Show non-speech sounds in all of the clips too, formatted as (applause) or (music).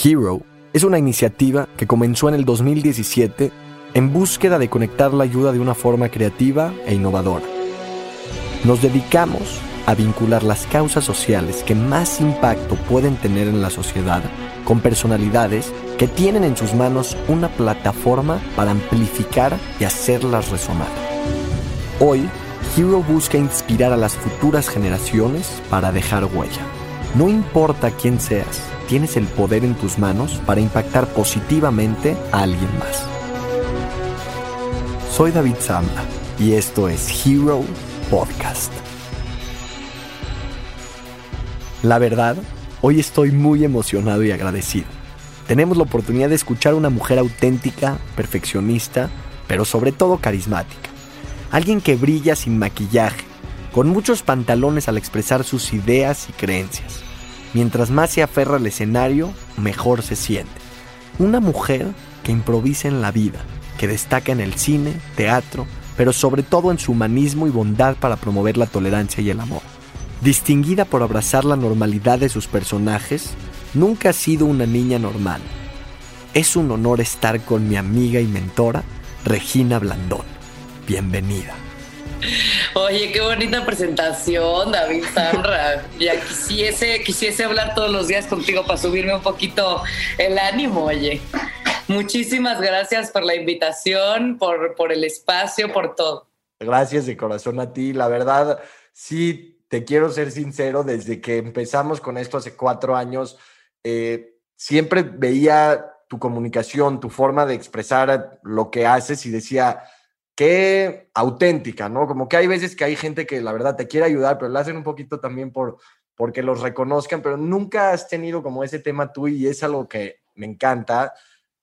Hero es una iniciativa que comenzó en el 2017 en búsqueda de conectar la ayuda de una forma creativa e innovadora. Nos dedicamos a vincular las causas sociales que más impacto pueden tener en la sociedad con personalidades que tienen en sus manos una plataforma para amplificar y hacerlas resonar. Hoy, Hero busca inspirar a las futuras generaciones para dejar huella. No importa quién seas, tienes el poder en tus manos para impactar positivamente a alguien más. Soy David Zamba y esto es Hero Podcast. La verdad, hoy estoy muy emocionado y agradecido. Tenemos la oportunidad de escuchar a una mujer auténtica, perfeccionista, pero sobre todo carismática. Alguien que brilla sin maquillaje, con muchos pantalones al expresar sus ideas y creencias. Mientras más se aferra al escenario, mejor se siente. Una mujer que improvisa en la vida, que destaca en el cine, teatro, pero sobre todo en su humanismo y bondad para promover la tolerancia y el amor. Distinguida por abrazar la normalidad de sus personajes, nunca ha sido una niña normal. Es un honor estar con mi amiga y mentora, Regina Blandón. Bienvenida. Oye, qué bonita presentación, David Sandra. Ya quisiese, quisiese hablar todos los días contigo para subirme un poquito el ánimo, oye. Muchísimas gracias por la invitación, por, por el espacio, por todo. Gracias de corazón a ti. La verdad, sí, te quiero ser sincero, desde que empezamos con esto hace cuatro años, eh, siempre veía tu comunicación, tu forma de expresar lo que haces y decía, qué auténtica, ¿no? Como que hay veces que hay gente que la verdad te quiere ayudar, pero lo hacen un poquito también por porque los reconozcan, pero nunca has tenido como ese tema tú y es algo que me encanta.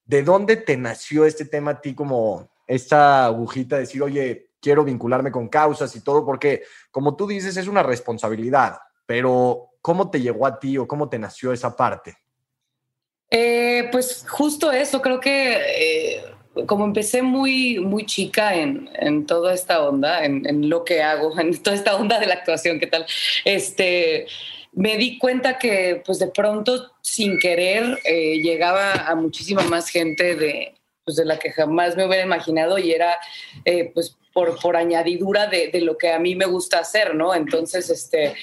¿De dónde te nació este tema a ti como esta agujita de decir, oye, quiero vincularme con causas y todo? Porque como tú dices, es una responsabilidad, pero ¿cómo te llegó a ti o cómo te nació esa parte? Eh, pues justo eso, creo que eh, como empecé muy, muy chica en, en toda esta onda, en, lo que hago, en toda esta onda de la actuación, ¿qué tal? Este, me di cuenta que pues de pronto, sin querer, eh, llegaba a muchísima más gente de, pues, de la que jamás me hubiera imaginado y era eh, pues por, por añadidura de, de, lo que a mí me gusta hacer, ¿no? Entonces, este,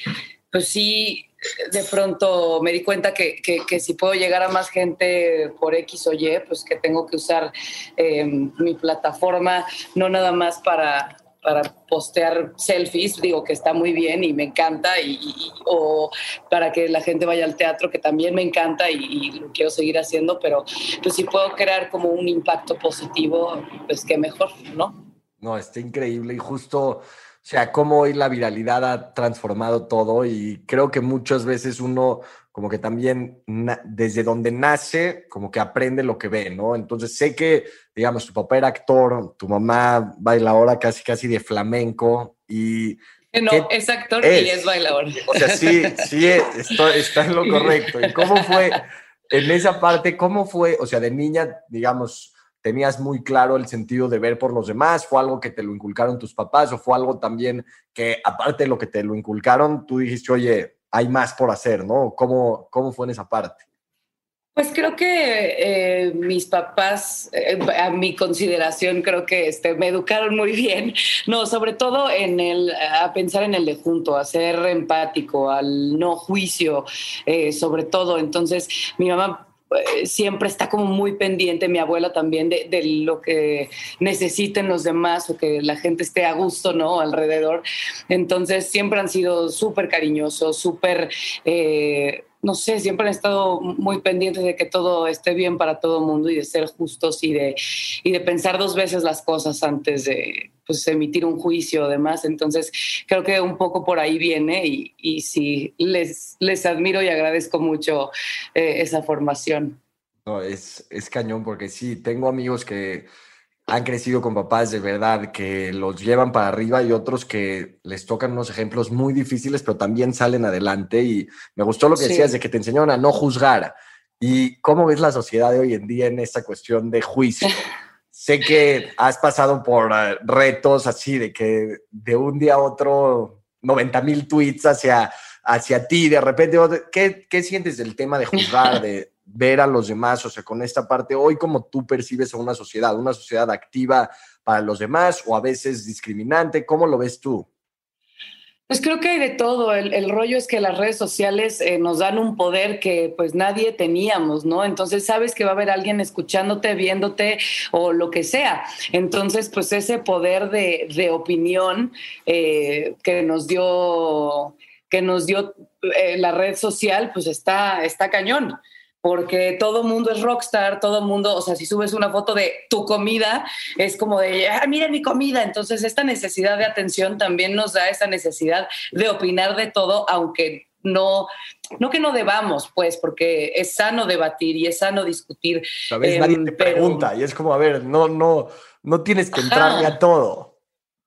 pues sí, de pronto me di cuenta que, que, si puedo llegar a más gente por X o Y, pues que tengo que usar eh, mi plataforma, no nada más para, para postear selfies, digo que está muy bien y me encanta, y, o para que la gente vaya al teatro, que también me encanta y, y, lo quiero seguir haciendo, pero pues si puedo crear como un impacto positivo, pues qué mejor, ¿no? No, está increíble y justo o sea, cómo hoy la viralidad ha transformado todo y creo que muchas veces uno como que también desde donde nace, como que aprende lo que ve, ¿no? Entonces sé que, digamos, tu papá era actor, tu mamá bailadora casi casi de flamenco y... No, es actor es? y es bailador. O sea, sí, sí, está, está en lo correcto. ¿Y cómo fue en esa parte, cómo fue, o sea, de niña, digamos, tenías muy claro el sentido de ver por los demás? ¿Fue algo que te lo inculcaron tus papás o fue algo también que, aparte de lo que te lo inculcaron, tú dijiste, oye, hay más por hacer, ¿no? ¿Cómo, cómo fue en esa parte? Pues creo que eh, mis papás, eh, a mi consideración, creo que este, me educaron muy bien. No, sobre todo en el, a pensar en el de junto, a ser empático, al no juicio, eh, sobre todo. Entonces, mi mamá siempre está como muy pendiente, mi abuela también, de, de, lo que necesiten los demás o que la gente esté a gusto, ¿no? Alrededor. Entonces, siempre han sido súper cariñosos, súper... Eh, no sé, siempre han estado muy pendientes de que todo esté bien para todo el mundo y de ser justos y de, y de pensar dos veces las cosas antes de pues, emitir un juicio o demás. Entonces, creo que un poco por ahí viene y, y sí, les, les admiro y agradezco mucho eh, esa formación. No, es, es cañón porque sí, tengo amigos que han crecido con papás de verdad que los llevan para arriba y otros que les tocan unos ejemplos muy difíciles, pero también salen adelante. Y me gustó lo que sí. decías de que te enseñaron a no juzgar. ¿Y cómo ves la sociedad de hoy en día en esta cuestión de juicio? (laughs) sé que has pasado por uh, retos así de que de un día a otro 90 mil tweets hacia, hacia ti, de repente, ¿qué, ¿qué sientes del tema de juzgar, de, ver a los demás, o sea, con esta parte, hoy como tú percibes a una sociedad, una sociedad activa para los demás o a veces discriminante, ¿cómo lo ves tú? Pues creo que hay de todo. El, rollo es que las redes sociales eh, nos dan un poder que pues nadie teníamos, ¿no? Entonces sabes que va a haber alguien escuchándote, viéndote o lo que sea. Entonces, pues ese poder de, opinión eh, que nos dio que nos dio eh, la red social, pues está, está cañón porque todo mundo es rockstar, todo mundo, o sea, si subes una foto de tu comida, es como de, ah, miren mi comida. Entonces, esta necesidad de atención también nos da esa necesidad de opinar de todo, aunque no, no que no debamos, pues, porque es sano debatir y es sano discutir. Sabes, nadie te em, pregunta y es como, a ver, no, no, no tienes que entrarle a todo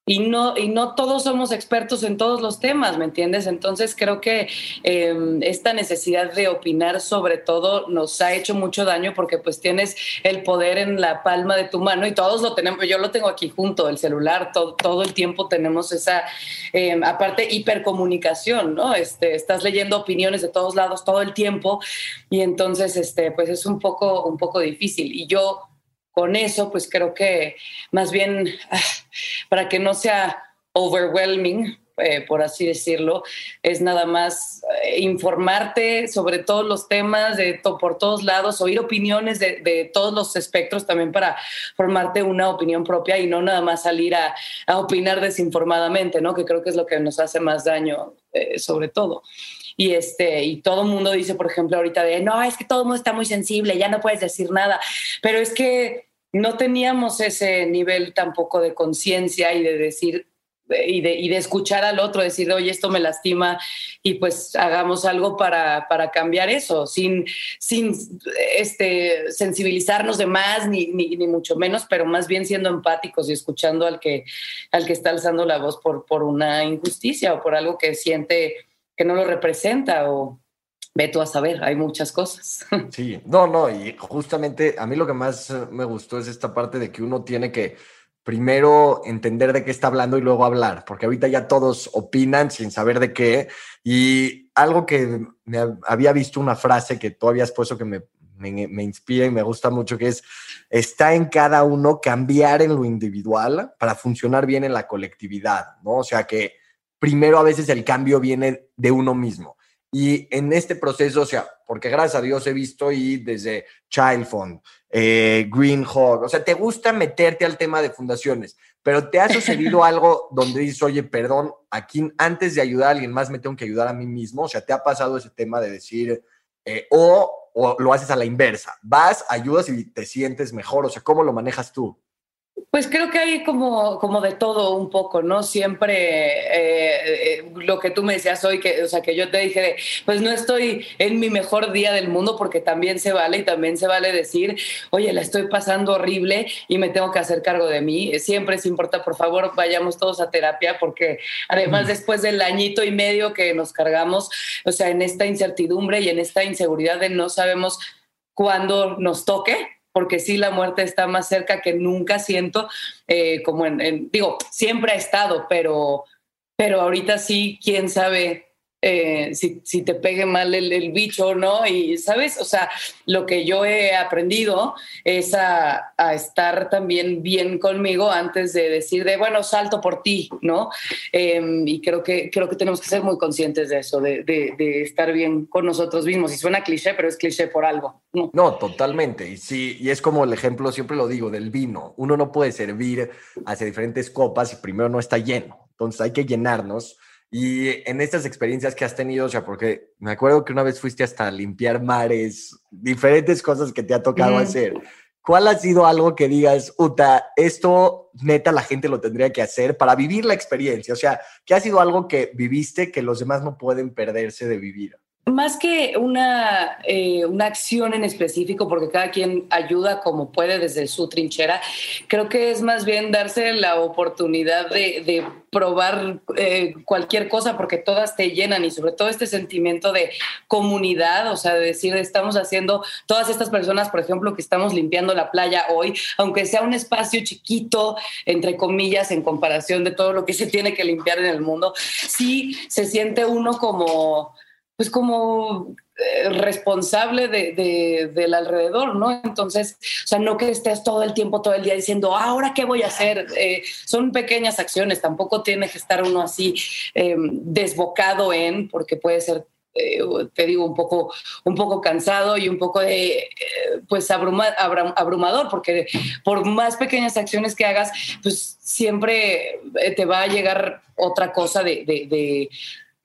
y no, y no todos somos expertos en todos los temas, ¿me entiendes? Entonces creo que em, esta necesidad de opinar sobre todo nos ha hecho mucho daño porque pues tienes el poder en la palma de tu mano y todos lo tenemos, yo lo tengo aquí junto, el celular, todo, todo el tiempo tenemos esa, em, aparte, hipercomunicación, ¿no? Este, estás leyendo opiniones de todos lados todo el tiempo y entonces, este, pues es un poco, un poco difícil. Y yo con eso, pues creo que más bien ah, para que no sea overwhelming, eh, por así decirlo, es nada más eh, informarte sobre todos los temas de por todos lados, oír opiniones de, todos los espectros también para formarte una opinión propia y no nada más salir a, opinar desinformadamente, ¿no? Que creo que es lo que nos hace más daño, eh, sobre todo y este y todo el mundo dice por ejemplo ahorita de no es que todo el mundo está muy sensible ya no puedes decir nada pero es que no teníamos ese nivel tampoco de conciencia y de decir y de, y de, escuchar al otro, decir, oye, esto me lastima y pues hagamos algo para, para cambiar eso, sin, sin este, sensibilizarnos de más, ni, ni, ni, mucho menos, pero más bien siendo empáticos y escuchando al que, al que está alzando la voz por, por una injusticia o por algo que siente que no lo representa o, ve tú a saber, hay muchas cosas. (laughs) Sí, no, no, y justamente a mí lo que más me gustó es esta parte de que uno tiene que primero entender de qué está hablando y luego hablar, porque ahorita ya todos opinan sin saber de qué. Y algo que me había visto una frase que tú habías puesto que me, me, me inspira y me gusta mucho, que es, está en cada uno cambiar en lo individual para funcionar bien en la colectividad, ¿no? O sea que primero a veces el cambio viene de uno mismo. Y en este proceso, o sea, porque gracias a Dios he visto y desde Child Fund, eh, Green Hog, o sea, te gusta meterte al tema de fundaciones, pero te ha sucedido (laughs) algo donde dices, oye, perdón, aquí antes de ayudar a alguien más me tengo que ayudar a mí mismo, o sea, te ha pasado ese tema de decir, eh, o, o lo haces a la inversa, vas, ayudas y te sientes mejor, o sea, ¿cómo lo manejas tú? Pues creo que hay como, como de todo un poco, ¿no? Siempre eh, eh, lo que tú me decías hoy, que, o sea, que yo te dije, pues no estoy en mi mejor día del mundo porque también se vale y también se vale decir, oye, la estoy pasando horrible y me tengo que hacer cargo de mí. Siempre es importante, por favor, vayamos todos a terapia porque además después del añito y medio que nos cargamos, o sea, en esta incertidumbre y en esta inseguridad de no sabemos cuándo nos toque, porque sí la muerte está más cerca que nunca, siento, eh, como en, digo, siempre ha estado, pero, pero ahorita sí, quién sabe eh, si, si, te pegue mal el, bicho o no. Y, ¿sabes? O sea, lo que yo he aprendido es a, a, estar también bien conmigo antes de decir de, bueno, salto por ti, ¿no? Em, y creo que, creo que tenemos que ser muy conscientes de eso, de, de, de, estar bien con nosotros mismos. Y suena cliché, pero es cliché por algo. No, no totalmente. Y sí, y es como el ejemplo, siempre lo digo, del vino. Uno no puede servir hacia diferentes copas y primero no está lleno. Entonces hay que llenarnos y en estas experiencias que has tenido, o sea, porque me acuerdo que una vez fuiste hasta limpiar mares, diferentes cosas que te ha tocado hacer. ¿Cuál ha sido algo que digas, Uta, esto neta la gente lo tendría que hacer para vivir la experiencia? O sea, ¿qué ha sido algo que viviste que los demás no pueden perderse de vivir? Más que una, eh, una acción en específico, porque cada quien ayuda como puede desde su trinchera, creo que es más bien darse la oportunidad de, probar eh, cualquier cosa, porque todas te llenan y sobre todo este sentimiento de comunidad, o sea, de decir, estamos haciendo, todas estas personas, por ejemplo, que estamos limpiando la playa hoy, aunque sea un espacio chiquito, entre comillas, en comparación de todo lo que se tiene que limpiar en el mundo, sí se siente uno como pues como eh, responsable de, del alrededor, ¿no? Entonces, o sea, no que estés todo el tiempo, todo el día diciendo, ahora qué voy a hacer. Eh, son pequeñas acciones, tampoco tiene que estar uno así em, desbocado en, porque puede ser eh, te digo, un poco, un poco cansado y un poco de, pues abrumador, porque por más pequeñas acciones que hagas, pues siempre te va a llegar otra cosa de,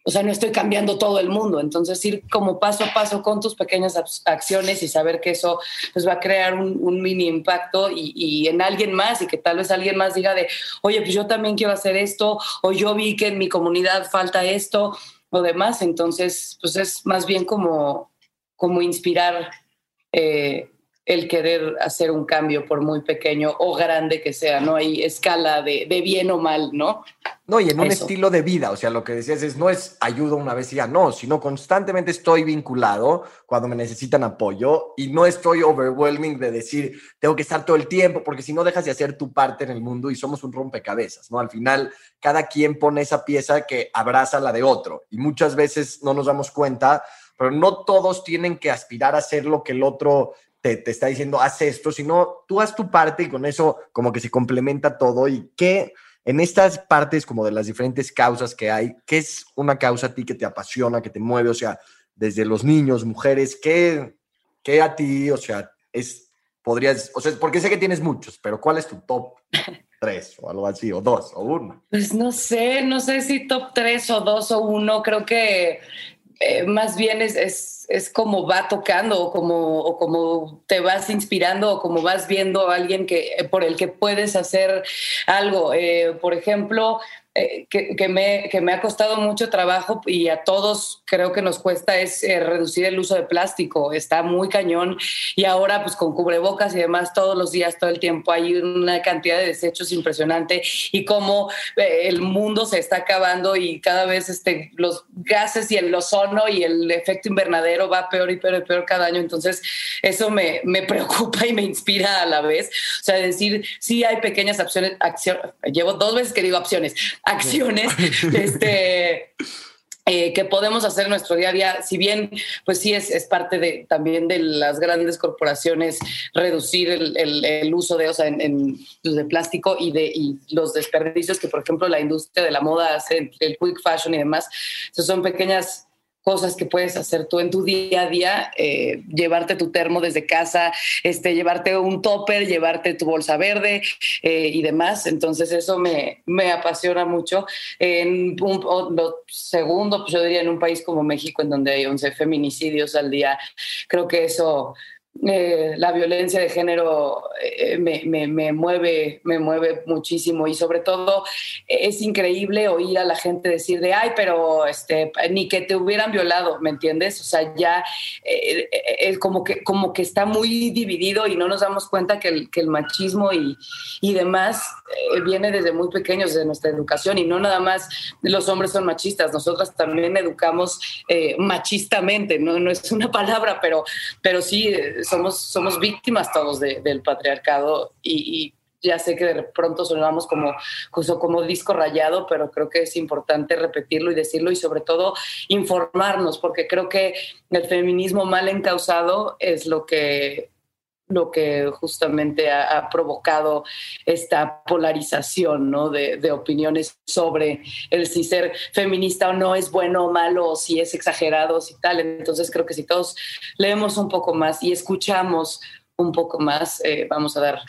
o sea, no estoy cambiando todo el mundo. Entonces, ir como paso a paso con tus pequeñas acciones y saber que eso pues, va a crear un, mini impacto y, en alguien más y que tal vez alguien más diga de, oye, pues yo también quiero hacer esto o yo vi que en mi comunidad falta esto o demás. Entonces, pues es más bien como, como inspirar. Eh, el querer hacer un cambio, por muy pequeño o grande que sea, no hay escala de, bien o mal, ¿no? No, y en un estilo de vida, o sea, lo que decías es, no es ayuda una vez y ya, no, sino constantemente estoy vinculado cuando me necesitan apoyo y no estoy overwhelming de decir, tengo que estar todo el tiempo, porque si no dejas de hacer tu parte en el mundo y somos un rompecabezas, ¿no? Al final, cada quien pone esa pieza que abraza la de otro y muchas veces no nos damos cuenta pero no todos tienen que aspirar a ser lo que el otro te, está diciendo, haz esto, sino tú haz tu parte y con eso como que se complementa todo y que en estas partes como de las diferentes causas que hay, ¿qué es una causa a ti que te apasiona, que te mueve? O sea, desde los niños, mujeres, ¿qué, qué a ti, o sea, es, podrías, o sea, porque sé que tienes muchos, pero ¿cuál es tu top (laughs) tres o algo así, o dos, o uno? Pues no sé, no sé si top tres o dos o uno, creo que eh, más bien es, es, es, como va tocando o como, o como te vas inspirando o como vas viendo a alguien que, por el que puedes hacer algo. Eh, por ejemplo, eh, que, me, que, me, ha costado mucho trabajo y a todos creo que nos cuesta es eh, reducir el uso de plástico. Está muy cañón y ahora pues con cubrebocas y demás todos los días, todo el tiempo hay una cantidad de desechos impresionante y cómo eh, el mundo se está acabando y cada vez este, los gases y el ozono y el efecto invernadero va peor y peor y peor cada año. Entonces eso me, me (laughs) preocupa y me inspira a la vez. O sea, decir, sí hay pequeñas opciones, acciones, llevo dos veces que digo opciones, acciones este, eh, que podemos hacer en nuestro día a día, si bien pues sí es, es parte de, también de las grandes corporaciones reducir el, uso de, o sea, en, pues, de plástico y de y los desperdicios que por ejemplo la industria de la moda hace, el quick fashion y demás, son pequeñas cosas que puedes hacer tú en tu día a día, eh, llevarte tu termo desde casa, este, llevarte un topper, llevarte tu bolsa verde eh, y demás. Entonces eso me, me apasiona mucho. En un, lo segundo, pues yo diría en un país como México, en donde hay 11 feminicidios al día, creo que eso eh, la violencia de género eh, me, me, mueve, me mueve muchísimo y sobre todo es increíble oír a la gente decir de, ay, pero este, ni que te hubieran violado, ¿me entiendes? O sea, ya es eh, como, que, como que está muy dividido y no nos damos cuenta que el, que el machismo y, y demás viene desde muy pequeños, desde nuestra educación y no nada más los hombres son machistas, nosotras también educamos machistamente, ¿no? no es una palabra, pero, pero sí somos, somos víctimas todos del patriarcado y, ya sé que de pronto sonamos como, como disco rayado, pero creo que es importante repetirlo y decirlo y sobre todo informarnos, porque creo que el feminismo mal encausado es lo que lo que justamente ha, provocado esta polarización ¿no? de, opiniones sobre el si ser feminista o no es bueno o malo, o si es exagerado, si tal. Entonces creo que si todos leemos un poco más y escuchamos un poco más, eh, vamos a dar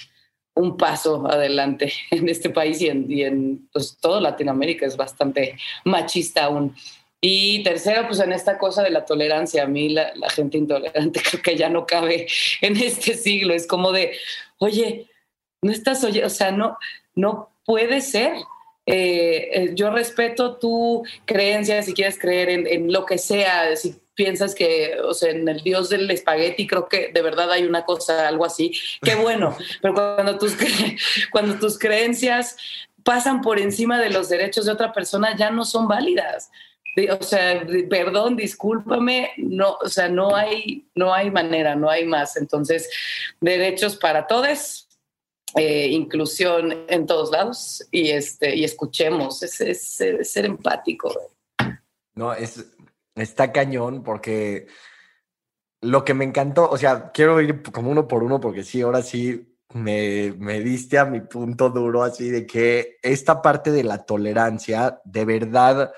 un paso adelante (laughs) en este país y en, y pues, Latinoamérica es bastante machista aún. Y tercero, pues en esta cosa de la tolerancia, a mí la, gente intolerante (laughs) creo que ya no cabe en este siglo. Es como de, oye, no estás oye, o sea, no, no puede ser. Eh, eh, yo respeto tu creencia, si quieres creer en, lo que sea, si piensas que, o sea, en el dios del espagueti, creo que de verdad hay una cosa, algo así, qué bueno, (laughs) pero cuando tus, cuando tus creencias pasan por encima de los derechos de otra persona, ya no son válidas o sea, perdón, discúlpame, no, o sea, no hay, no hay manera, no hay más. Entonces, derechos para todos, eh, inclusión en todos lados y, este, y escuchemos, es, ser empático. No, es, está cañón porque lo que me encantó, o sea, quiero ir como uno por uno porque sí, ahora sí me, me diste a mi punto duro así de que esta parte de la tolerancia de verdad,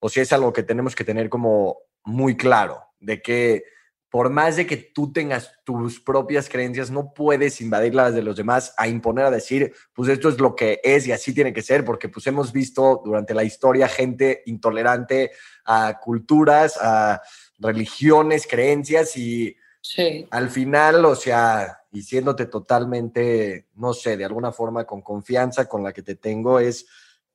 o sea, es algo que tenemos que tener como muy claro, de que por más de que tú tengas tus propias creencias, no puedes invadir las de los demás a imponer, a decir, pues esto es lo que es y así tiene que ser, porque pues hemos visto durante la historia gente intolerante a culturas, a religiones, creencias y al final, o sea, y siéndote totalmente, no sé, de alguna forma con confianza con la que te tengo, es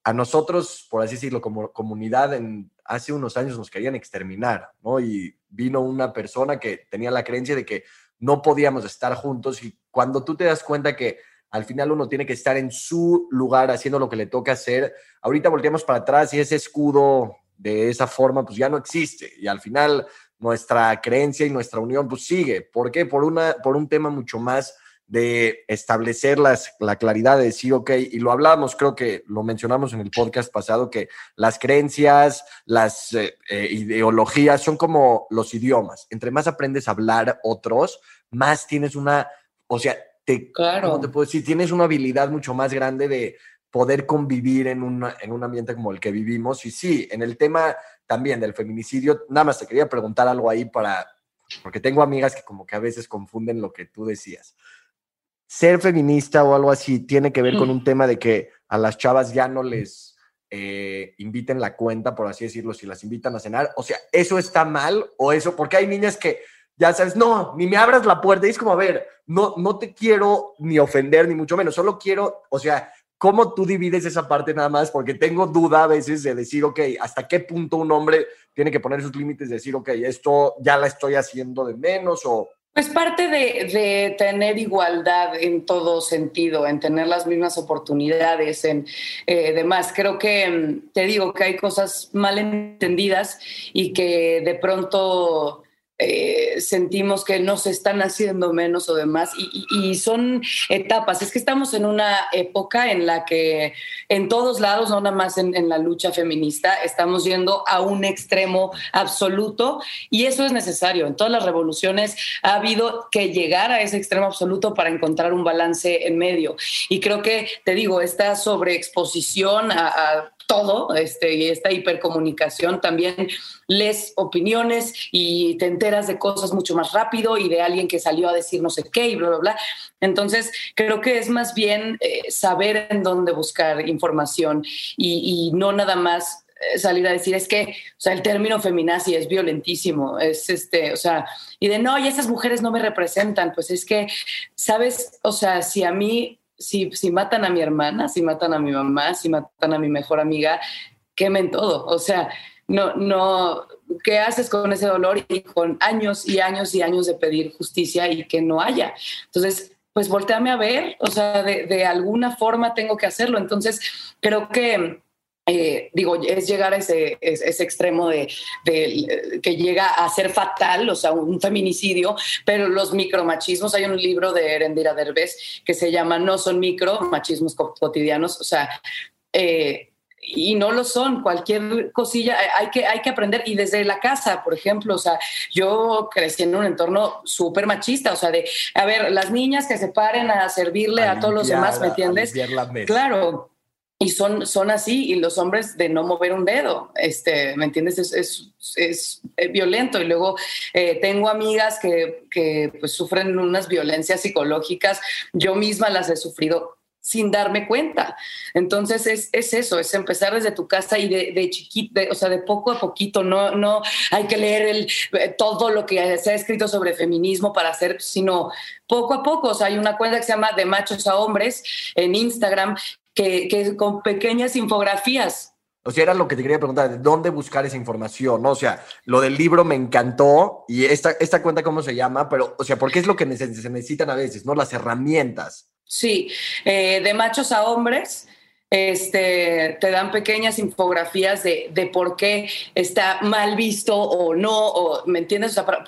a nosotros, por así decirlo, como comunidad, en, hace unos años nos querían exterminar, ¿no? Y vino una persona que tenía la creencia de que no podíamos estar juntos y cuando tú te das cuenta que al final uno tiene que estar en su lugar haciendo lo que le toca hacer, ahorita volteamos para atrás y ese escudo de esa forma pues ya no existe y al final nuestra creencia y nuestra unión pues sigue. ¿Por qué? Por, una, por un tema mucho más de establecer las, la claridad de decir, ok, y lo hablamos, creo que lo mencionamos en el podcast pasado, que las creencias, las eh, eh, ideologías son como los idiomas. Entre más aprendes a hablar otros, más tienes una, o sea, te, claro. te puedo decir? Tienes una habilidad mucho más grande de poder convivir en, una, en un ambiente como el que vivimos. Y sí, en el tema también del feminicidio, nada más te quería preguntar algo ahí para, porque tengo amigas que como que a veces confunden lo que tú decías ser feminista o algo así tiene que ver con un tema de que a las chavas ya no les eh, inviten la cuenta, por así decirlo, si las invitan a cenar. O sea, ¿eso está mal o eso? Porque hay niñas que ya sabes, no, ni me abras la puerta. Y es como, a ver, no, no te quiero ni ofender, ni mucho menos, solo quiero, o sea, ¿cómo tú divides esa parte nada más? Porque tengo duda a veces de decir, ok, ¿hasta qué punto un hombre tiene que poner sus límites de decir, ok, esto ya la estoy haciendo de menos o pues parte de, tener igualdad en todo sentido, en tener las mismas oportunidades, en eh, demás. Creo que mm, te digo que hay cosas mal entendidas y que de pronto eh, sentimos que nos están haciendo menos o demás y, son etapas. Es que estamos en una época en la que en todos lados, no nada más en, la lucha feminista, estamos yendo a un extremo absoluto y eso es necesario. En todas las revoluciones ha habido que llegar a ese extremo absoluto para encontrar un balance en medio. Y creo que, te digo, esta sobreexposición a todo, este, y esta hipercomunicación también les opiniones y te enteras de cosas mucho más rápido y de alguien que salió a decir no sé qué y bla, bla, bla. Entonces, creo que es más bien eh, saber en dónde buscar información y, no nada más eh, salir a decir es que, o sea, el término feminazi es violentísimo, es este, o sea, y de no, y esas mujeres no me representan, pues es que, ¿sabes? O sea, si a mí si, matan a mi hermana, si matan a mi mamá, si matan a mi mejor amiga, quemen todo. O sea, no, no, ¿qué haces con ese dolor y con años y años y años de pedir justicia y que no haya? Entonces, pues volteame a ver, o sea, de, de alguna forma tengo que hacerlo. Entonces, creo que eh, digo, es llegar a ese, ese extremo de, que llega a ser fatal, o sea, un feminicidio, pero los micromachismos, hay un libro de Erendira Derbez que se llama No son micro, machismos cotidianos, o sea, eh, y no lo son, cualquier cosilla hay que, hay que aprender y desde la casa, por ejemplo, o sea, yo crecí en un entorno súper machista, o sea, de, a ver, las niñas que se paren a servirle a, todos los demás, ¿me entiendes? Claro, y son, son así, y los hombres de no mover un dedo, este, ¿me entiendes? Es, es, es violento. Y luego eh, tengo amigas que, que pues, sufren unas violencias psicológicas, yo misma las he sufrido sin darme cuenta. Entonces es, es, eso, es empezar desde tu casa y de, de chiquito, o sea, de poco a poquito, no, no hay que leer el, eh, todo lo que se ha escrito sobre feminismo para hacer, sino poco a poco. O sea, hay una cuenta que se llama De Machos a Hombres en Instagram que, con pequeñas infografías. O sea, era lo que te quería preguntar, ¿de dónde buscar esa información? ¿no? O sea, lo del libro me encantó y esta, esta cuenta, ¿cómo se llama? Pero, o sea, porque es lo que se necesitan a veces, ¿no? Las herramientas. Sí, eh, de machos a hombres, este, te dan pequeñas infografías de, de, por qué está mal visto o no, o, ¿me entiendes? O sea,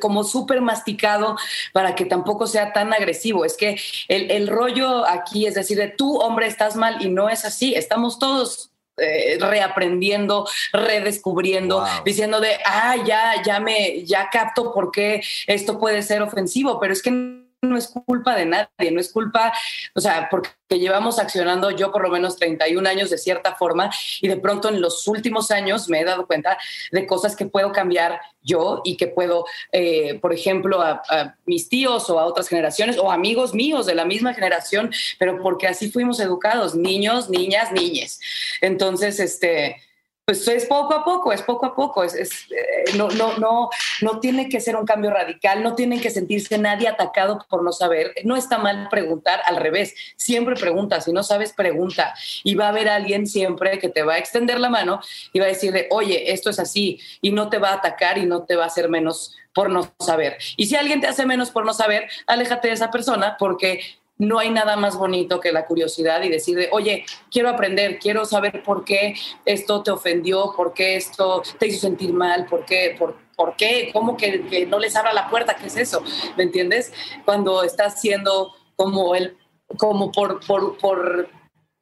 como súper masticado para que tampoco sea tan agresivo. Es que el, el rollo aquí es decir, de tú, hombre, estás mal y no es así. Estamos todos eh, reaprendiendo, redescubriendo, diciendo de, ah, ya, ya me, ya capto por qué esto puede ser ofensivo, pero es que no es culpa de nadie, no es culpa, o sea, porque llevamos accionando yo por lo menos 31 años de cierta forma y de pronto en los últimos años me he dado cuenta de cosas que puedo cambiar yo y que puedo, eh, por ejemplo, a, a, mis tíos o a otras generaciones o amigos míos de la misma generación, pero porque así fuimos educados, niños, niñas, niñes. Entonces, este pues es poco a poco, es poco a poco, es, eh, no, no, no, no tiene que ser un cambio radical, no tiene que sentirse nadie atacado por no saber, no está mal preguntar, al revés, siempre pregunta, si no sabes, pregunta, y va a haber alguien siempre que te va a extender la mano y va a decirle, oye, esto es así, y no te va a atacar y no te va a hacer menos por no saber. Y si alguien te hace menos por no saber, aléjate de esa persona porque no hay nada más bonito que la curiosidad y decir, oye, quiero aprender, quiero saber por qué esto te ofendió, por qué esto te hizo sentir mal, por qué, por, por qué, cómo que, no les abra la puerta, ¿qué es eso? ¿Me entiendes? Cuando estás siendo como el, como por, por, por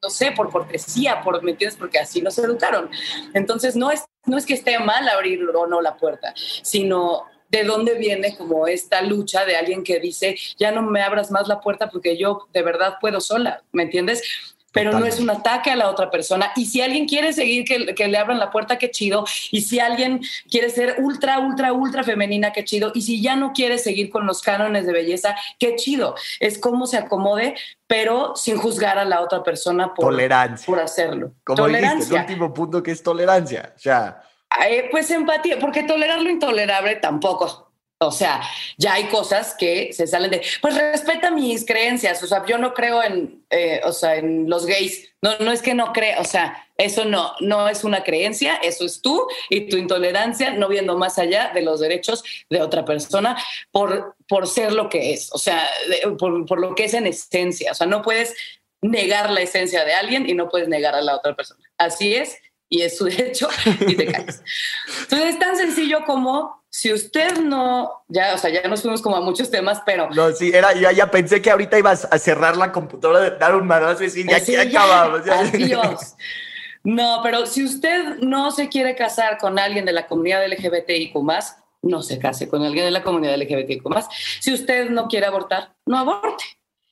no sé, por cortesía, por, ¿me entiendes? Porque así nos educaron. Entonces, no es, no es que esté mal abrir o no la puerta, sino de dónde viene como esta lucha de alguien que dice, ya no me abras más la puerta porque yo de verdad puedo sola, ¿me entiendes? Pero no es un ataque a la otra persona. Y si alguien quiere seguir que, que, le abran la puerta, qué chido. Y si alguien quiere ser ultra, ultra, ultra femenina, qué chido. Y si ya no quiere seguir con los cánones de belleza, qué chido. Es como se acomode, pero sin juzgar a la otra persona por, tolerancia. por hacerlo. Como tolerancia. el último punto que es tolerancia. O sea, pues empatía, porque tolerar lo intolerable tampoco. O sea, ya hay cosas que se salen de, pues respeta mis creencias, o sea, yo no creo en, eh, o sea, en los gays, no, no es que no creo, o sea, eso no, no es una creencia, eso es tú y tu intolerancia, no viendo más allá de los derechos de otra persona por, por ser lo que es, o sea, por, por lo que es en esencia, o sea, no puedes negar la esencia de alguien y no puedes negar a la otra persona. Así es, y es su (laughs) derecho y te caes. Entonces es tan sencillo como si usted no, ya, o sea, ya nos fuimos como a muchos temas, pero... No, sí, era, yo ya pensé que ahorita ibas a cerrar la computadora, dar un manazo y decir, ya aquí acabamos. Adiós. (laughs) No, pero si usted no se quiere casar con alguien de la comunidad LGBTIQ+, no se case con alguien de la comunidad LGBTIQ+. Si usted no quiere abortar, no aborte.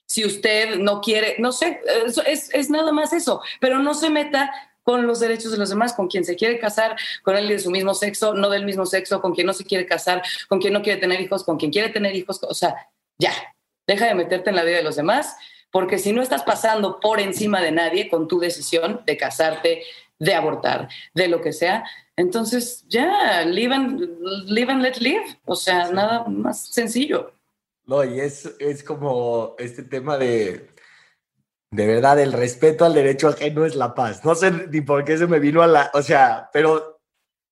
Si usted no quiere, no sé, es, es nada más eso, pero no se meta con los derechos de los demás, con quien se quiere casar, con alguien de su mismo sexo, no del mismo sexo, con quien no se quiere casar, con quien no quiere tener hijos, con quien quiere tener hijos, o sea, ya, deja de meterte en la vida de los demás, porque si no estás pasando por encima de nadie con tu decisión de casarte, de abortar, de lo que sea, entonces ya, live and, live and let live, o sea, nada más sencillo. No, y es, es como este tema de de verdad, el respeto al derecho ajeno es la paz. No sé ni por qué se me vino a la, o sea, pero,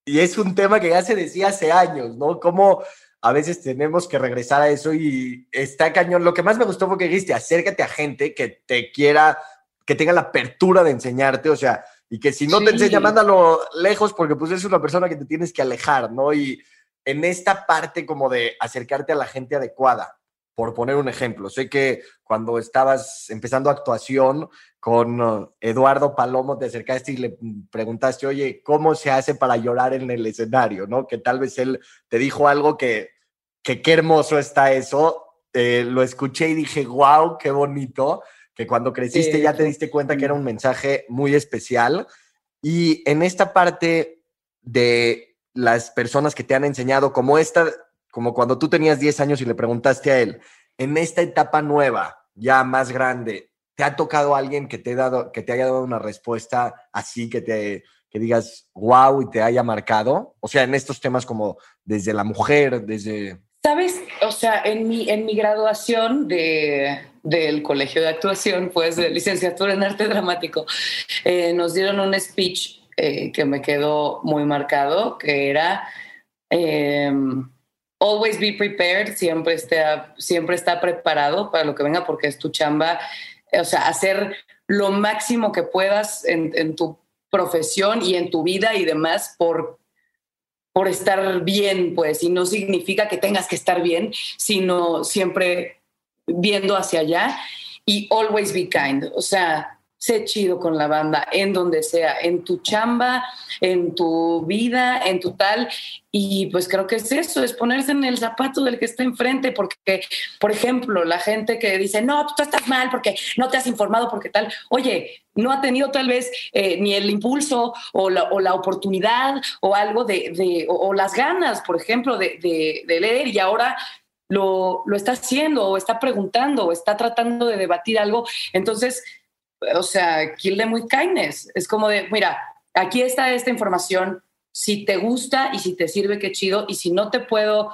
y es un tema que ya se decía hace años, ¿no? Cómo a veces tenemos que regresar a eso y está cañón. Lo que más me gustó fue que dijiste, acércate a gente que te quiera, que tenga la apertura de enseñarte, o sea, y que si no te enseña, mándalo lejos porque pues es una persona que te tienes que alejar, ¿no? Y en esta parte como de acercarte a la gente adecuada por poner un ejemplo. Sé que cuando estabas empezando actuación con uh, Eduardo Palomo te acercaste y le preguntaste, oye, ¿cómo se hace para llorar en el escenario? ¿No? Que tal vez él te dijo algo que, que qué hermoso está eso. Eh, lo escuché y dije, wow, qué bonito, que cuando creciste ya te diste cuenta que era un mensaje muy especial. Y en esta parte de las personas que te han enseñado, como esta como cuando tú tenías 10 años y le preguntaste a él, en esta etapa nueva, ya más grande, ¿te ha tocado alguien que te, dado, que te haya dado una respuesta así, que te que digas wow y te haya marcado? O sea, en estos temas como desde la mujer, desde... Sabes, o sea, en mi, en mi graduación de, del colegio de actuación, pues de licenciatura en arte dramático, eh, nos dieron un speech eh, que me quedó muy marcado, que era... Em, always be prepared, siempre está, siempre está preparado para lo que venga porque es tu chamba, o sea, hacer lo máximo que puedas en, tu profesión y en tu vida y demás por, por estar bien, pues, y no significa que tengas que estar bien, sino siempre viendo hacia allá y always be kind, o sea, sé chido con la banda, en donde sea, en tu chamba, en tu vida, en tu tal. Y pues creo que es eso, es ponerse en el zapato del que está enfrente, porque, por ejemplo, la gente que dice, no, tú estás mal porque no te has informado, porque tal, oye, no ha tenido tal vez eh, ni el impulso o la, o la, oportunidad o algo de, de o, las ganas, por ejemplo, de, de, leer y ahora lo, lo, está haciendo o está preguntando o está tratando de debatir algo. Entonces, o sea, kill them with kindness. Es como de, mira, aquí está esta información, si te gusta y si te sirve, qué chido, y si no te puedo,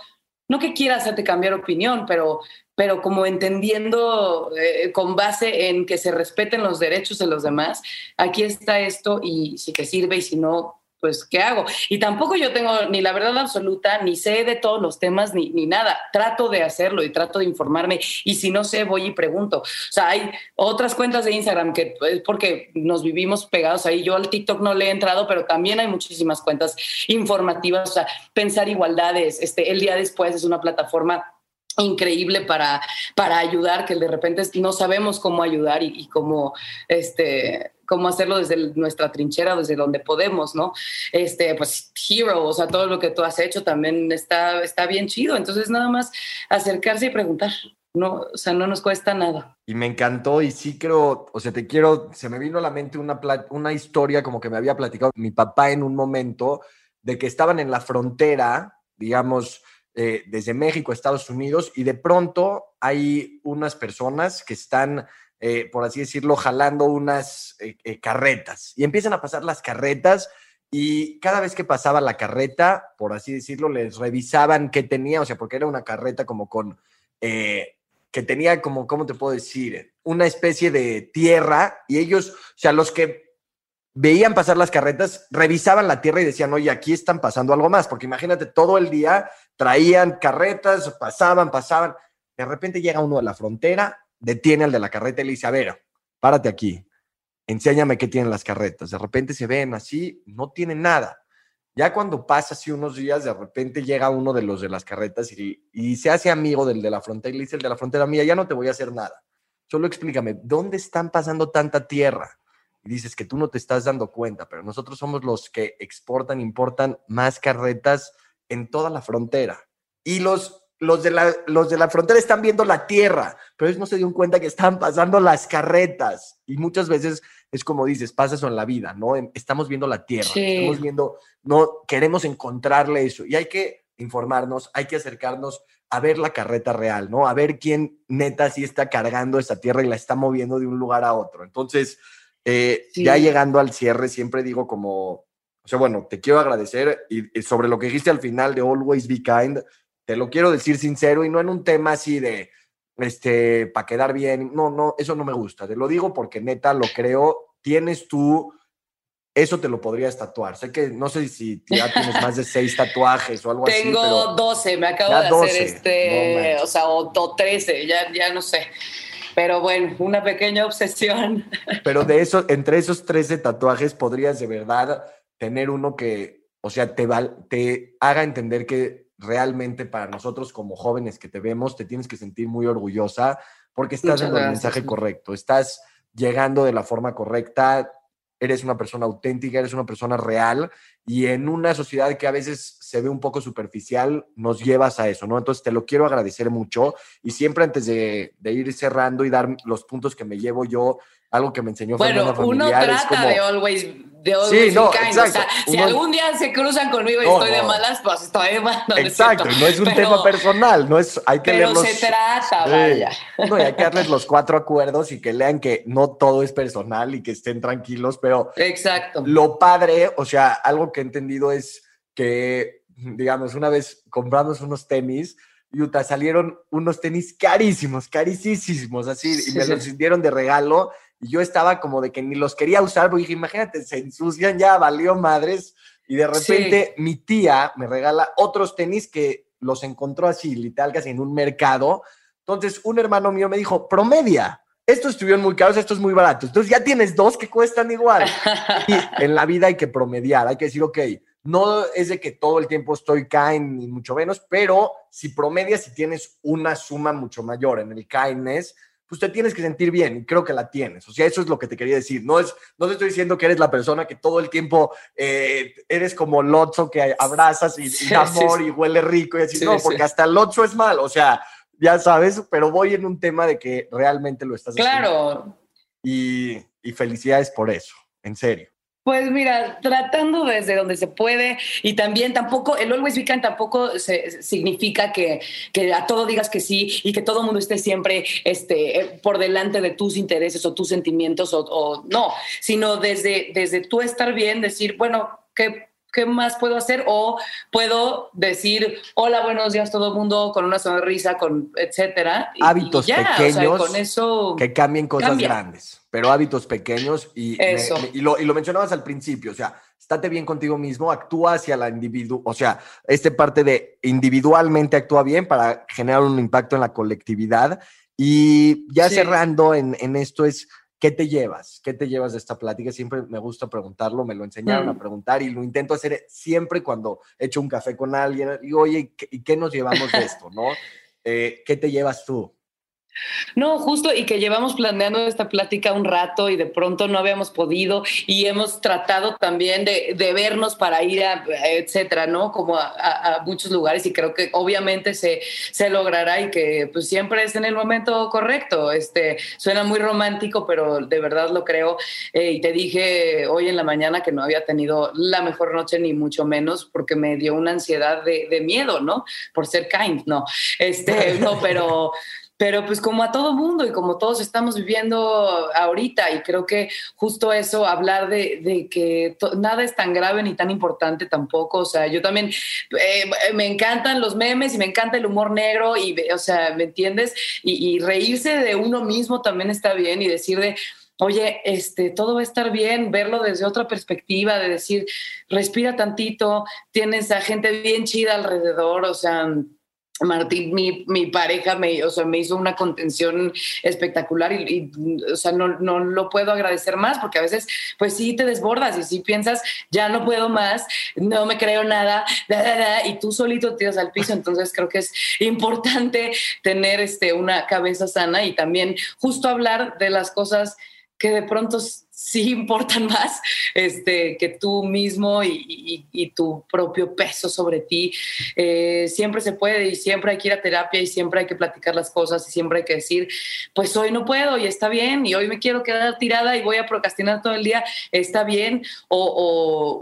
no que quiera hacerte cambiar opinión, pero, pero como entendiendo eh, con base en que se respeten los derechos de los demás, aquí está esto y si te sirve y si no, pues, ¿qué hago? Y tampoco yo tengo ni la verdad absoluta, ni sé de todos los temas, ni, ni nada. Trato de hacerlo y trato de informarme. Y si no sé, voy y pregunto. O sea, hay otras cuentas de Instagram que es porque nos vivimos pegados ahí. Yo al TikTok no le he entrado, pero también hay muchísimas cuentas informativas. O sea, pensar igualdades. Este, el día después es una plataforma increíble para, para ayudar, que de repente no sabemos cómo ayudar y, y cómo este, cómo hacerlo desde nuestra trinchera, desde donde podemos, ¿no? Este, pues Hero, o sea, todo lo que tú has hecho también está, está bien chido. Entonces, nada más acercarse y preguntar. No, o sea, no nos cuesta nada. Y me encantó y sí creo, o sea, te quiero, se me vino a la mente una, una historia como que me había platicado mi papá en un momento de que estaban en la frontera, digamos, eh, desde México a Estados Unidos y de pronto hay unas personas que están eh, por así decirlo, jalando unas eh, eh, carretas. Y empiezan a pasar las carretas y cada vez que pasaba la carreta, por así decirlo, les revisaban qué tenía, o sea, porque era una carreta como con, que tenía como, ¿cómo te puedo decir? Una especie de tierra y ellos, o sea, los que veían pasar las carretas, revisaban la tierra y decían, oye, aquí están pasando algo más, porque imagínate, todo el día traían carretas, pasaban, pasaban, de repente llega uno a la frontera, detiene al de la carreta y le dice, a ver, párate aquí, enséñame qué tienen las carretas. De repente se ven así, no tienen nada. Ya cuando pasa así unos días, de repente llega uno de los de las carretas y, se hace amigo del de la frontera y le dice el de la frontera, mía, ya no te voy a hacer nada. Solo explícame, ¿dónde están pasando tanta tierra? Y dices que tú no te estás dando cuenta, pero nosotros somos los que exportan, importan más carretas en toda la frontera. Y los los de, la, los de la frontera están viendo la tierra, pero ellos no se dieron cuenta que estaban pasando las carretas. Y muchas veces es como dices, pasa eso en la vida, ¿no? Estamos viendo la tierra, estamos viendo, no queremos encontrarle eso. Y hay que informarnos, hay que acercarnos a ver la carreta real, ¿no? A ver quién neta sí está cargando esa tierra y la está moviendo de un lugar a otro. Entonces, eh, ya llegando al cierre, siempre digo como, o sea, bueno, te quiero agradecer y sobre lo que dijiste al final de Always Be Kind te lo quiero decir sincero y no en un tema así de, este, para quedar bien. No, no, eso no me gusta. Te lo digo porque neta lo creo. Tienes tú, eso te lo podrías tatuar. Sé que no sé si ya tienes más de seis tatuajes o algo así. Tengo 12, me acabo de hacer este, o sea, o, 13, ya, ya no sé. Pero bueno, una pequeña obsesión. Pero de eso, entre esos 13 tatuajes podrías de verdad tener uno que, o sea, te, te haga entender que realmente para nosotros como jóvenes que te vemos, te tienes que sentir muy orgullosa porque estás dando el mensaje correcto, estás llegando de la forma correcta, eres una persona auténtica, eres una persona real y en una sociedad que a veces se ve un poco superficial, nos llevas a eso, ¿no? Entonces te lo quiero agradecer mucho y siempre antes de, de ir cerrando y dar los puntos que me llevo yo algo que me enseñó bueno, uno trata de always, de sí, no, kind. O sea, si algún día se cruzan conmigo y estoy de malas, pues estoy de malas. exacto, no es un tema personal, no es, hay que pero se trata, vaya. No, hay que darles los cuatro acuerdos y que lean que no todo es personal y que estén tranquilos, pero exacto. Lo padre, o sea, algo que he entendido es que, digamos, una vez compramos unos tenis, Utah, salieron unos tenis carísimos, carísimos, así, y me los dieron de regalo y yo estaba como de que ni los quería usar, porque dije, imagínate, se ensucian, ya valió madres. Y de repente mi tía me regala otros tenis que los encontró así, literal, casi en un mercado. Entonces, un hermano mío me dijo, promedia. Estos estuvieron muy caros, estos muy baratos. Entonces, ya tienes dos que cuestan igual. (laughs) y en la vida hay que promediar, hay que decir, ok, no es de que todo el tiempo estoy kind, ni mucho menos, pero si promedias, si tienes una suma mucho mayor en el kindness, pues te tienes que sentir bien y creo que la tienes. O sea, eso es lo que te quería decir. No, es, no te estoy diciendo que eres la persona que todo el tiempo eh, eres como Lotso que abrazas y, da amor y huele rico y así. no, porque hasta el Lotso es mal. O sea, ya sabes, pero voy en un tema de que realmente lo estás haciendo. Claro. Y, y felicidades por eso, en serio. Pues mira, tratando desde donde se puede y también tampoco, el always be tampoco significa que, que, a todo digas que sí y que todo el mundo esté siempre este, por delante de tus intereses o tus sentimientos o, o no, sino desde, desde tú estar bien, decir, bueno, ¿qué, ¿qué más puedo hacer? O puedo decir, hola, buenos días todo el mundo, con una sonrisa, con etcétera. Hábitos pequeños con eso que cambien cosas grandes, pero hábitos pequeños y, y, lo, y lo mencionabas al principio, o sea, estate bien contigo mismo, actúa hacia la individuo, o sea, esta parte de individualmente actúa bien para generar un impacto en la colectividad. Y ya cerrando en, en esto es ¿Qué te llevas? ¿Qué te llevas de esta plática? Siempre me gusta preguntarlo, me lo enseñaron a preguntar y lo intento hacer siempre cuando echo un café con alguien. Digo, oye, ¿y qué nos llevamos de esto? ¿no? Eh, ¿Qué te llevas tú? No, justo, y que llevamos planeando esta plática un rato y de pronto no habíamos podido y hemos tratado también de, vernos para ir a, etcétera, ¿no? Como a, muchos lugares y creo que obviamente se, se logrará y que pues siempre es en el momento correcto. Este, suena muy romántico, pero de verdad lo creo. Eh, y te dije hoy en la mañana que no había tenido la mejor noche ni mucho menos porque me dio una ansiedad de, de miedo, ¿no? Por ser kind, no. Este, no, pero pero pues como a todo mundo y como todos estamos viviendo ahorita y creo que justo eso, hablar de, que nada es tan grave ni tan importante tampoco, o sea, yo también eh, me encantan los memes y me encanta el humor negro y, o sea, ¿me entiendes? Y, y reírse de uno mismo también está bien y decir de, oye, este, todo va a estar bien, verlo desde otra perspectiva, de decir, respira tantito, tienes a gente bien chida alrededor, o sea, Martín, mi, mi, pareja, me, o sea, me hizo una contención espectacular y, o sea, no, no, lo puedo agradecer más porque a veces, pues sí, te desbordas y si piensas, ya no puedo más, no me creo nada, y tú solito tiras al piso. Entonces creo que es importante tener este, una cabeza sana y también justo hablar de las cosas que de pronto sí importan más este, que tú mismo y, tu propio peso sobre ti. Eh, siempre se puede y siempre hay que ir a terapia y siempre hay que platicar las cosas y siempre hay que decir, pues hoy no puedo y está bien y hoy me quiero quedar tirada y voy a procrastinar todo el día, está bien, o,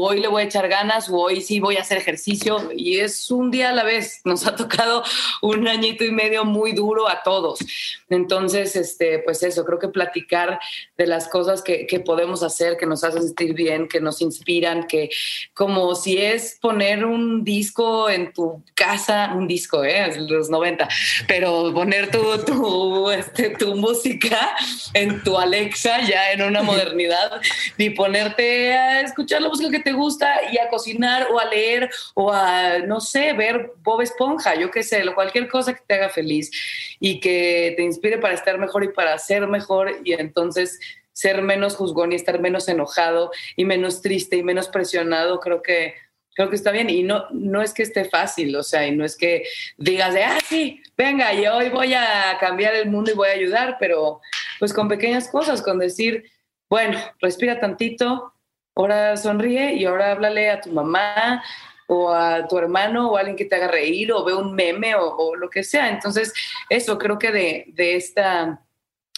hoy le voy a echar ganas o hoy sí voy a hacer ejercicio y es un día a la vez. Nos ha tocado un añito y medio muy duro a todos. Entonces, este, pues eso, creo que platicar de las cosas que, podemos hacer, que nos hacen sentir bien, que nos inspiran, que como si es poner un disco en tu casa, un disco, ¿eh? los 90, pero poner tu, tu, este, tu música en tu Alexa ya en una modernidad y ponerte a escuchar la música que te gusta y a cocinar o a leer o a, no sé, ver Bob Esponja, yo qué sé, cualquier cosa que te haga feliz y que te inspire para estar mejor y para ser mejor y entonces ser menos juzgón y estar menos enojado y menos triste y menos presionado, creo que creo que está bien y no no es que esté fácil, o sea, y no es que digas de, ah, sí, venga, y hoy voy a cambiar el mundo y voy a ayudar, pero pues con pequeñas cosas, con decir, bueno, respira tantito, ahora sonríe y ahora háblale a tu mamá o a tu hermano o a alguien que te haga reír o ve un meme o, lo que sea. Entonces, eso creo que de, de esta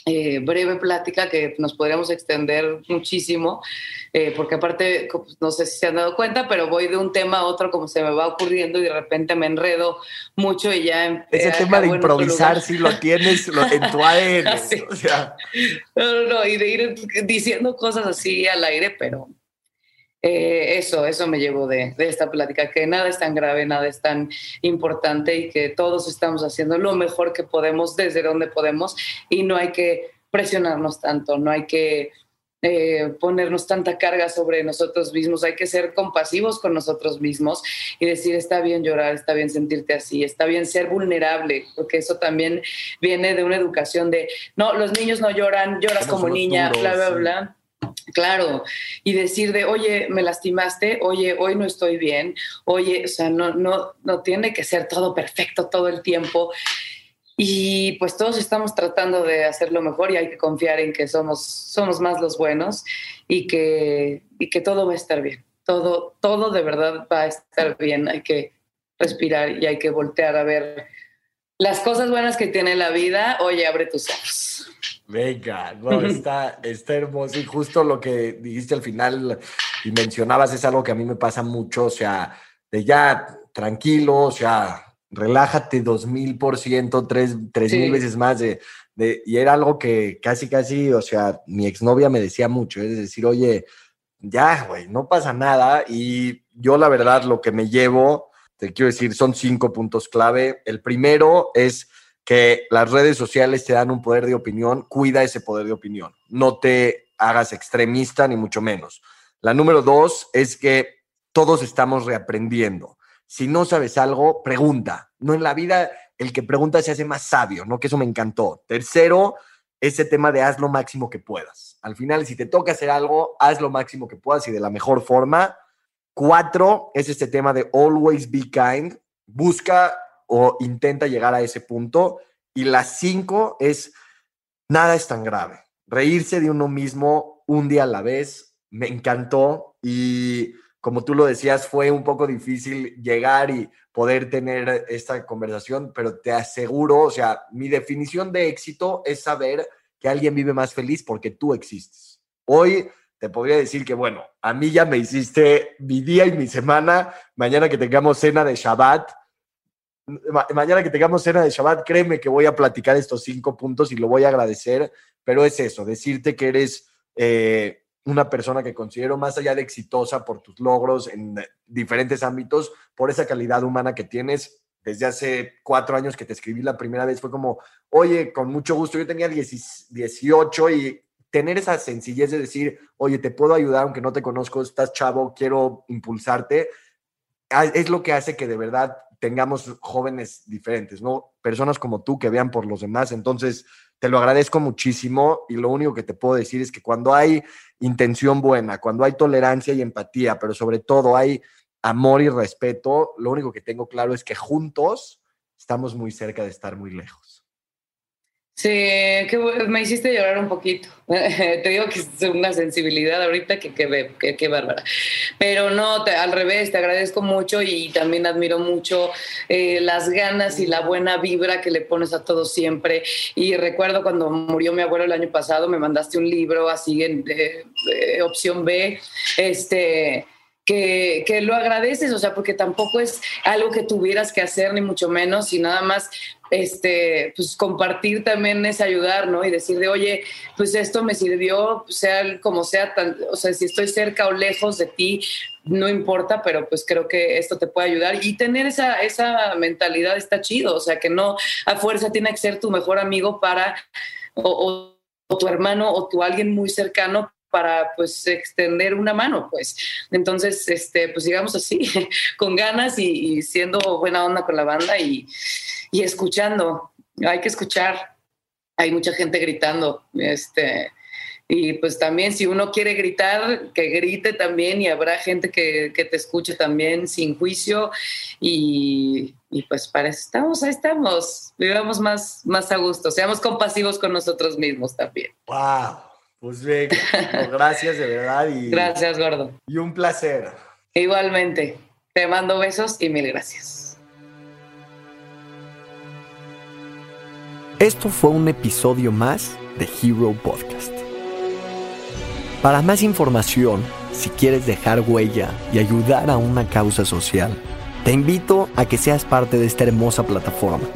eh, breve plática que nos podríamos extender muchísimo, eh, porque aparte, no sé si se han dado cuenta, pero voy de un tema a otro como se me va ocurriendo y de repente me enredo mucho y ya... Ese tema de improvisar, si lo tienes en tu (laughs) ADN. O sea. No, no, no, y de ir diciendo cosas así al aire, pero eh, eso, eso me llevo de, esta plática, que nada es tan grave, nada es tan importante y que todos estamos haciendo lo mejor que podemos desde donde podemos y no hay que presionarnos tanto, no hay que eh, ponernos tanta carga sobre nosotros mismos, hay que ser compasivos con nosotros mismos y decir, está bien llorar, está bien sentirte así, está bien ser vulnerable, porque eso también viene de una educación de, no, los niños no lloran, lloras como niña, bla, bla, bla Claro, y decir de, oye, me lastimaste, oye, hoy no estoy bien, oye, o sea, no, no, no tiene que ser todo perfecto todo el tiempo. y pues todos estamos tratando de hacerlo mejor y hay que confiar en que somos, somos más los buenos y que, y que todo va a estar bien. Todo, todo de verdad va a estar bien. Hay que respirar y hay que voltear a ver las cosas buenas que tiene la vida. Oye, abre tus ojos. Venga, no, está, está hermoso. Y justo lo que dijiste al final y mencionabas es algo que a mí me pasa mucho, o sea, de ya tranquilo, o sea, relájate dos mil por ciento, tres, mil veces más de, de, y era algo que casi, casi, o sea, mi exnovia me decía mucho, es decir, oye, ya, güey, no pasa nada y yo la verdad lo que me llevo, te quiero decir, son cinco puntos clave. El primero es que las redes sociales te dan un poder de opinión, cuida ese poder de opinión, no te hagas extremista ni mucho menos. La número dos es que todos estamos reaprendiendo. Si no sabes algo, pregunta. No en la vida el que pregunta se hace más sabio, ¿no? Que eso me encantó. Tercero, ese tema de haz lo máximo que puedas. Al final, si te toca hacer algo, haz lo máximo que puedas y de la mejor forma. Cuatro, es este tema de always be kind. Busca o intenta llegar a ese punto. Y la cinco es, nada es tan grave. Reírse de uno mismo un día a la vez. Me encantó y como tú lo decías, fue un poco difícil llegar y poder tener esta conversación, pero te aseguro, o sea, mi definición de éxito es saber que alguien vive más feliz porque tú existes. Hoy te podría decir que, bueno, a mí ya me hiciste mi día y mi semana, mañana que tengamos cena de Shabbat, mañana que tengamos cena de Shabbat, créeme que voy a platicar estos cinco puntos y lo voy a agradecer, pero es eso, decirte que eres... Eh, una persona que considero más allá de exitosa por tus logros en diferentes ámbitos, por esa calidad humana que tienes. Desde hace cuatro años que te escribí la primera vez fue como, oye, con mucho gusto, yo tenía 18 y tener esa sencillez de decir, oye, te puedo ayudar aunque no te conozco, estás chavo, quiero impulsarte, es lo que hace que de verdad tengamos jóvenes diferentes, ¿no? Personas como tú que vean por los demás. Entonces, te lo agradezco muchísimo y lo único que te puedo decir es que cuando hay intención buena, cuando hay tolerancia y empatía, pero sobre todo hay amor y respeto, lo único que tengo claro es que juntos estamos muy cerca de estar muy lejos. Sí, que me hiciste llorar un poquito. (laughs) te digo que es una sensibilidad ahorita que qué que, bárbara. Pero no, al revés, te agradezco mucho y también admiro mucho eh, las ganas y la buena vibra que le pones a todo siempre. Y recuerdo cuando murió mi abuelo el año pasado, me mandaste un libro así en opción B, este que, que, lo agradeces, o sea, porque tampoco es algo que tuvieras que hacer, ni mucho menos, y nada más, este, pues compartir también es ayudar, ¿no? Y decir de, oye, pues esto me sirvió, sea como sea, o sea, si estoy cerca o lejos de ti, no importa, pero pues creo que esto te puede ayudar. Y tener esa, esa mentalidad está chido, o sea, que no a fuerza tiene que ser tu mejor amigo para, o, o tu hermano o tu alguien muy cercano para pues extender una mano, pues. Entonces, este, pues digamos así, (laughs) con ganas y, siendo buena onda con la banda y, y, escuchando. Hay que escuchar. Hay mucha gente gritando. Este, y pues también si uno quiere gritar, que grite también y habrá gente que, que te escuche también sin juicio. Y, y, pues para estamos, ahí estamos. Vivamos más, más a gusto. Seamos compasivos con nosotros mismos también. ¡Wow! Pues bien, gracias de verdad. Y, gracias, Gordo. Y un placer. Igualmente. Te mando besos y mil gracias. Esto fue un episodio más de Hero Podcast. Para más información, si quieres dejar huella y ayudar a una causa social, te invito a que seas parte de esta hermosa plataforma.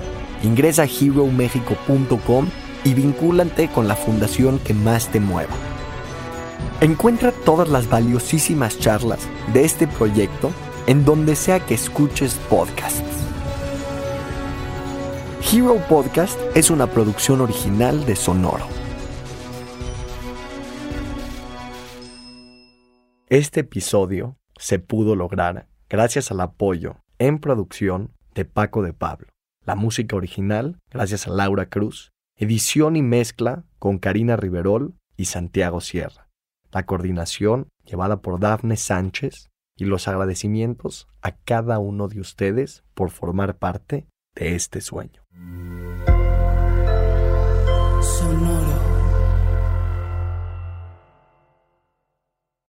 Ingresa a heromexico.com y vincúlate con la fundación que más te mueva. Encuentra todas las valiosísimas charlas de este proyecto en donde sea que escuches podcasts. Hero Podcast es una producción original de Sonoro. Este episodio se pudo lograr gracias al apoyo en producción de Paco de Pablo. La música original gracias a Laura Cruz Edición y mezcla con Karina Riverol y Santiago Sierra. La coordinación llevada por Dafne Sánchez y los agradecimientos a cada uno de ustedes por formar parte de este sueño.